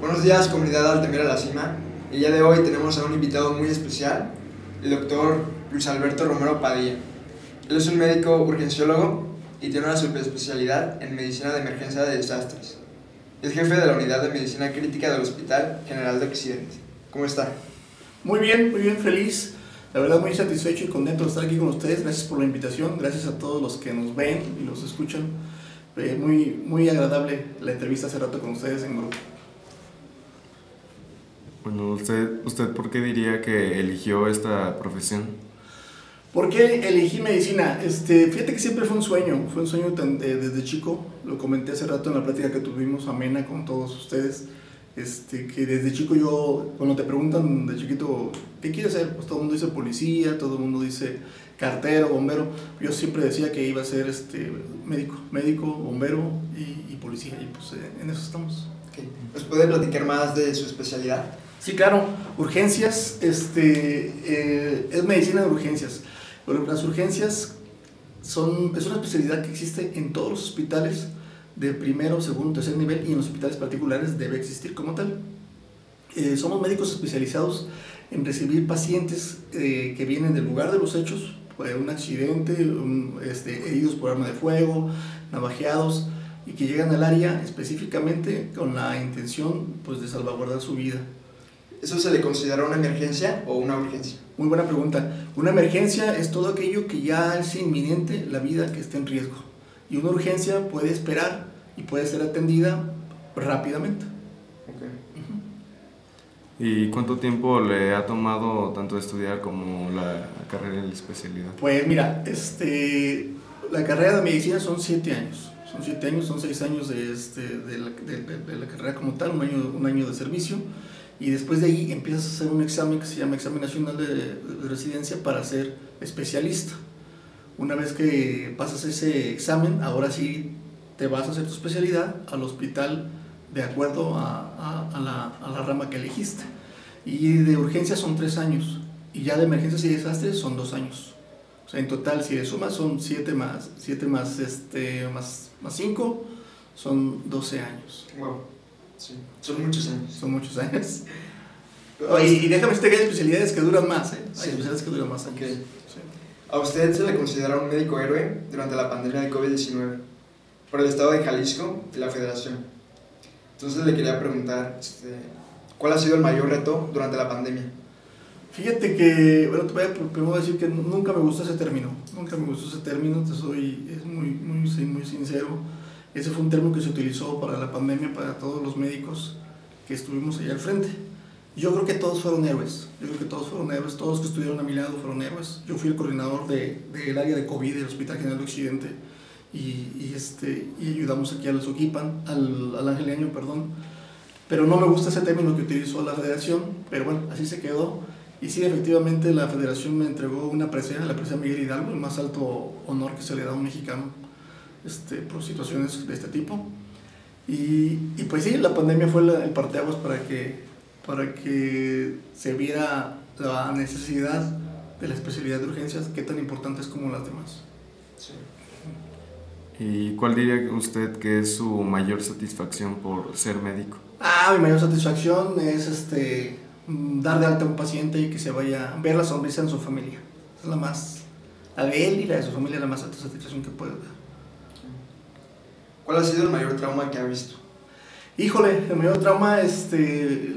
Buenos días, comunidad Altamira La Cima. El día de hoy tenemos a un invitado muy especial, el doctor Luis Alberto Romero Padilla. Él es un médico urgenciólogo y tiene una subespecialidad en medicina de emergencia de desastres. Es jefe de la unidad de medicina crítica del Hospital General de Occidente. ¿Cómo está? Muy bien, muy bien, feliz. La verdad muy satisfecho y contento de estar aquí con ustedes. Gracias por la invitación. Gracias a todos los que nos ven y los escuchan. Eh, muy, muy agradable la entrevista hace rato con ustedes en grupo. Bueno, usted, ¿usted por qué diría que eligió esta profesión? ¿Por qué elegí medicina? Este, fíjate que siempre fue un sueño, fue un sueño desde chico, lo comenté hace rato en la plática que tuvimos amena con todos ustedes, este, que desde chico yo, cuando te preguntan de chiquito, ¿qué quieres ser? Pues todo el mundo dice policía, todo el mundo dice cartero, bombero, yo siempre decía que iba a ser este, médico, médico, bombero y, policía, y pues eh, en eso estamos. ¿Nos puede platicar más de su especialidad? Sí, claro, urgencias, este, eh, es medicina de urgencias. Las urgencias son, es una especialidad que existe en todos los hospitales de primero, segundo, tercer nivel y en los hospitales particulares debe existir como tal. Eh, somos médicos especializados en recibir pacientes eh, que vienen del lugar de los hechos, un accidente, este, heridos por arma de fuego, navajeados, y que llegan al área específicamente con la intención pues, de salvaguardar su vida. ¿Eso se le considera una emergencia o una urgencia? Muy buena pregunta. Una emergencia es todo aquello que ya es inminente, la vida que está en riesgo. Y una urgencia puede esperar y puede ser atendida rápidamente. ¿Y cuánto tiempo le ha tomado tanto estudiar como la carrera de la especialidad? Pues mira, este, la carrera de medicina son siete años. Son siete años, son seis años de, este, de, la, de, la, carrera como tal, un año, un año de servicio. Y después de ahí empiezas a hacer un examen que se llama Examen Nacional de, Residencia para ser especialista. Una vez que pasas ese examen, ahora sí te vas a hacer tu especialidad al hospital de acuerdo a, a, la, a la rama que elegiste. Y de urgencia son tres años. Y ya de emergencias y desastres son dos años. O sea, en total, si le sumas, son 7 más, 7 más, este, más, más 5, son 12 años. Wow. Sí. Son muchos años. Son muchos años. y, déjame decirte que hay especialidades que duran más, ¿eh? Hay especialidades que duran más años. Sí. ¿A usted se le considera un médico héroe durante la pandemia de COVID-19 por el estado de Jalisco y la federación? Entonces le quería preguntar, este, ¿cuál ha sido el mayor reto durante la pandemia? Fíjate que, bueno, te voy a primero decir que nunca me gustó ese término, nunca me gustó ese término, te soy es muy, muy, muy sincero. Ese fue un término que se utilizó para la pandemia, para todos los médicos que estuvimos allá al frente. Yo creo que todos fueron héroes, yo creo que todos fueron héroes, todos que estuvieron a mi lado fueron héroes. Yo fui el coordinador del de, área de COVID del Hospital General de Occidente y, y, este, y ayudamos aquí al Soquipan, al, al Angeliaño, perdón. Pero no me gusta ese término que utilizó la federación, pero bueno, así se quedó y sí, efectivamente, la federación me entregó una presea, la presea Miguel Hidalgo, el más alto honor que se le da a un mexicano este, por situaciones de este tipo. Y, y pues sí, la pandemia fue el parteaguas para que, para que se viera la necesidad de la especialidad de urgencias, que tan importante es como las demás. Sí. ¿Y cuál diría usted que es su mayor satisfacción por ser médico? Ah, mi mayor satisfacción es este, dar de alta a un paciente y que se vaya a ver la sonrisa en su familia. Es la más, la de él y la de su familia, la más alta satisfacción que puede dar. ¿Cuál ha sido el mayor trauma que ha visto? Híjole, el mayor trauma, este,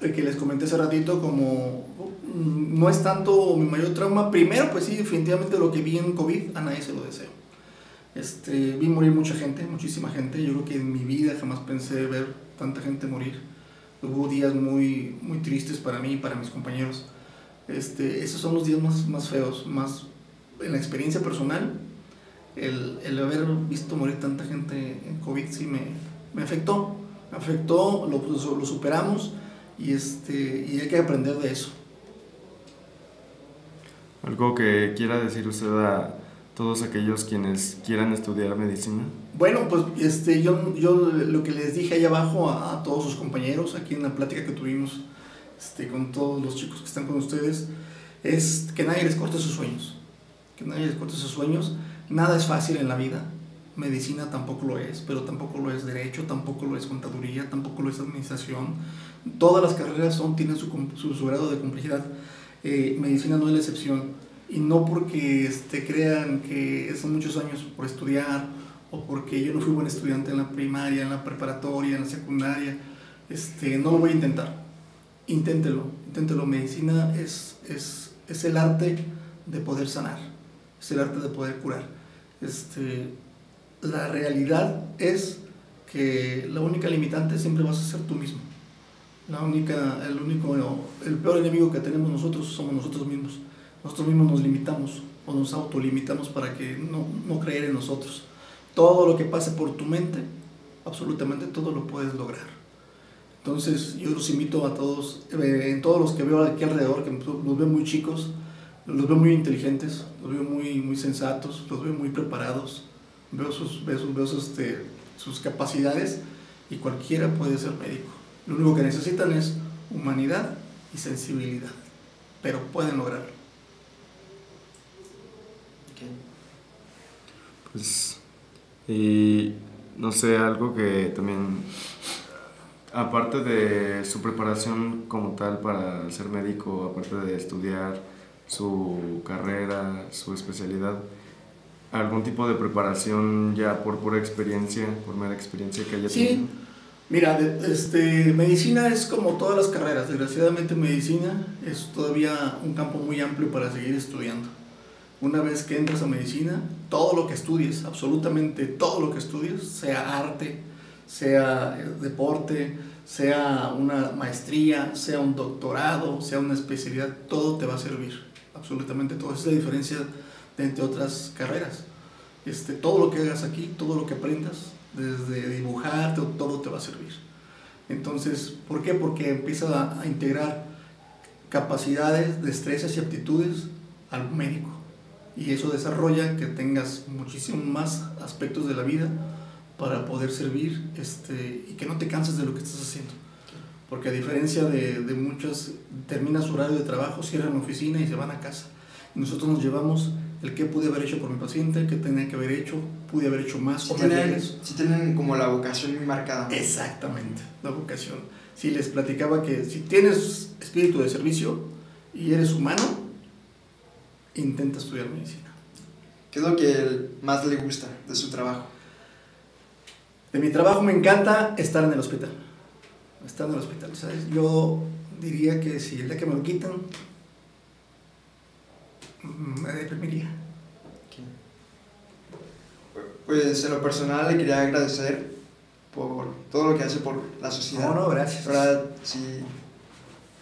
el que les comenté hace ratito, como mm, no es tanto mi mayor trauma. Primero, pues sí, definitivamente lo que vi en COVID, a nadie se lo deseo. Este, vi morir mucha gente, muchísima gente. Yo creo que en mi vida jamás pensé ver tanta gente morir hubo días muy, muy tristes para mí y para mis compañeros. Este, esos son los días más, más feos, más en la experiencia personal, el, el, haber visto morir tanta gente en COVID sí me, me afectó, me afectó, lo, lo, superamos y, este, y hay que aprender de eso. ¿Algo que quiera decir usted a todos aquellos quienes quieran estudiar medicina? Bueno, pues este, yo, yo lo que les dije ahí abajo a, todos sus compañeros, aquí en la plática que tuvimos este, con todos los chicos que están con ustedes, es que nadie les corte sus sueños, que nadie les corte sus sueños, nada es fácil en la vida, medicina tampoco lo es, pero tampoco lo es derecho, tampoco lo es contaduría, tampoco lo es administración. Todas las carreras son, tienen su, su, grado de complejidad. Eh, medicina no es la excepción. Y no porque este, crean que son muchos años por estudiar o porque yo no fui buen estudiante en la primaria, en la preparatoria, en la secundaria, este, no lo voy a intentar. Inténtelo, inténtelo. Medicina es, es, es el arte de poder sanar, es el arte de poder curar. Este, la realidad es que la única limitante siempre vas a ser tú mismo. La única, el único, el peor enemigo que tenemos nosotros somos nosotros mismos. Nosotros mismos nos limitamos o nos autolimitamos para que no, no creer en nosotros. Todo lo que pase por tu mente, absolutamente todo lo puedes lograr. Entonces yo los invito a todos, eh, en todos los que veo aquí alrededor, que los veo muy chicos, los veo muy inteligentes, los veo muy, muy sensatos, los veo muy preparados, veo sus, veo sus, veo sus, este, sus capacidades y cualquiera puede ser médico. Lo único que necesitan es humanidad y sensibilidad, pero pueden lograrlo. Pues, y no sé, algo que también, aparte de su preparación como tal para ser médico, aparte de estudiar su carrera, su especialidad, algún tipo de preparación ya por pura experiencia, por mera experiencia que haya tenido. Sí, mira, este, medicina es como todas las carreras, desgraciadamente medicina es todavía un campo muy amplio para seguir estudiando. Una vez que entras a medicina, todo lo que estudies, absolutamente todo lo que estudies, sea arte, sea eh, deporte, sea una maestría, sea un doctorado, sea una especialidad, todo te va a servir, absolutamente todo. Esa es la diferencia entre otras carreras. Este, todo lo que hagas aquí, todo lo que aprendas, desde dibujar, todo, te va a servir. Entonces, ¿por qué? Porque empieza a, integrar capacidades, destrezas y aptitudes al médico. Y eso desarrolla que tengas muchísimos más aspectos de la vida para poder servir este, y que no te canses de lo que estás haciendo. Porque a diferencia de, de muchos, termina su horario de trabajo, cierran la oficina y se van a casa. Y nosotros nos llevamos el que pude haber hecho por mi paciente, qué tenía que haber hecho, pude haber hecho más. Si tienen, si tienen como la vocación muy marcada. Exactamente, la vocación. Si les platicaba que si tienes espíritu de servicio y eres humano, intenta estudiar medicina. ¿Qué es lo que más le gusta de su trabajo? De mi trabajo me encanta estar en el hospital. Estar en el hospital, ¿sabes? Yo diría que si el día que me lo quitan, me deprimiría. Pues en lo personal le quería agradecer por todo lo que hace por la sociedad. No, no, gracias. verdad, sí,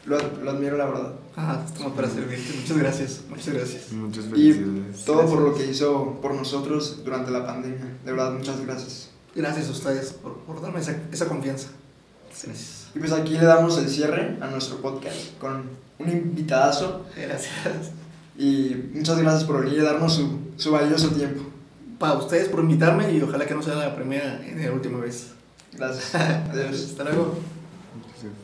lo, lo, admiro la verdad. Ah, estamos para servirte. Muchas gracias, muchas gracias. Muchas felicidades. Y todo por lo que hizo por nosotros durante la pandemia. De verdad, muchas gracias. Gracias a ustedes por, por darme esa, esa confianza. Gracias. Y pues aquí le damos el cierre a nuestro podcast con un invitadazo. Gracias. Y muchas gracias por venir y darnos su, su valioso tiempo. Para ustedes por invitarme y ojalá que no sea la primera ni la última vez. Gracias. Adiós. Hasta luego. Gracias.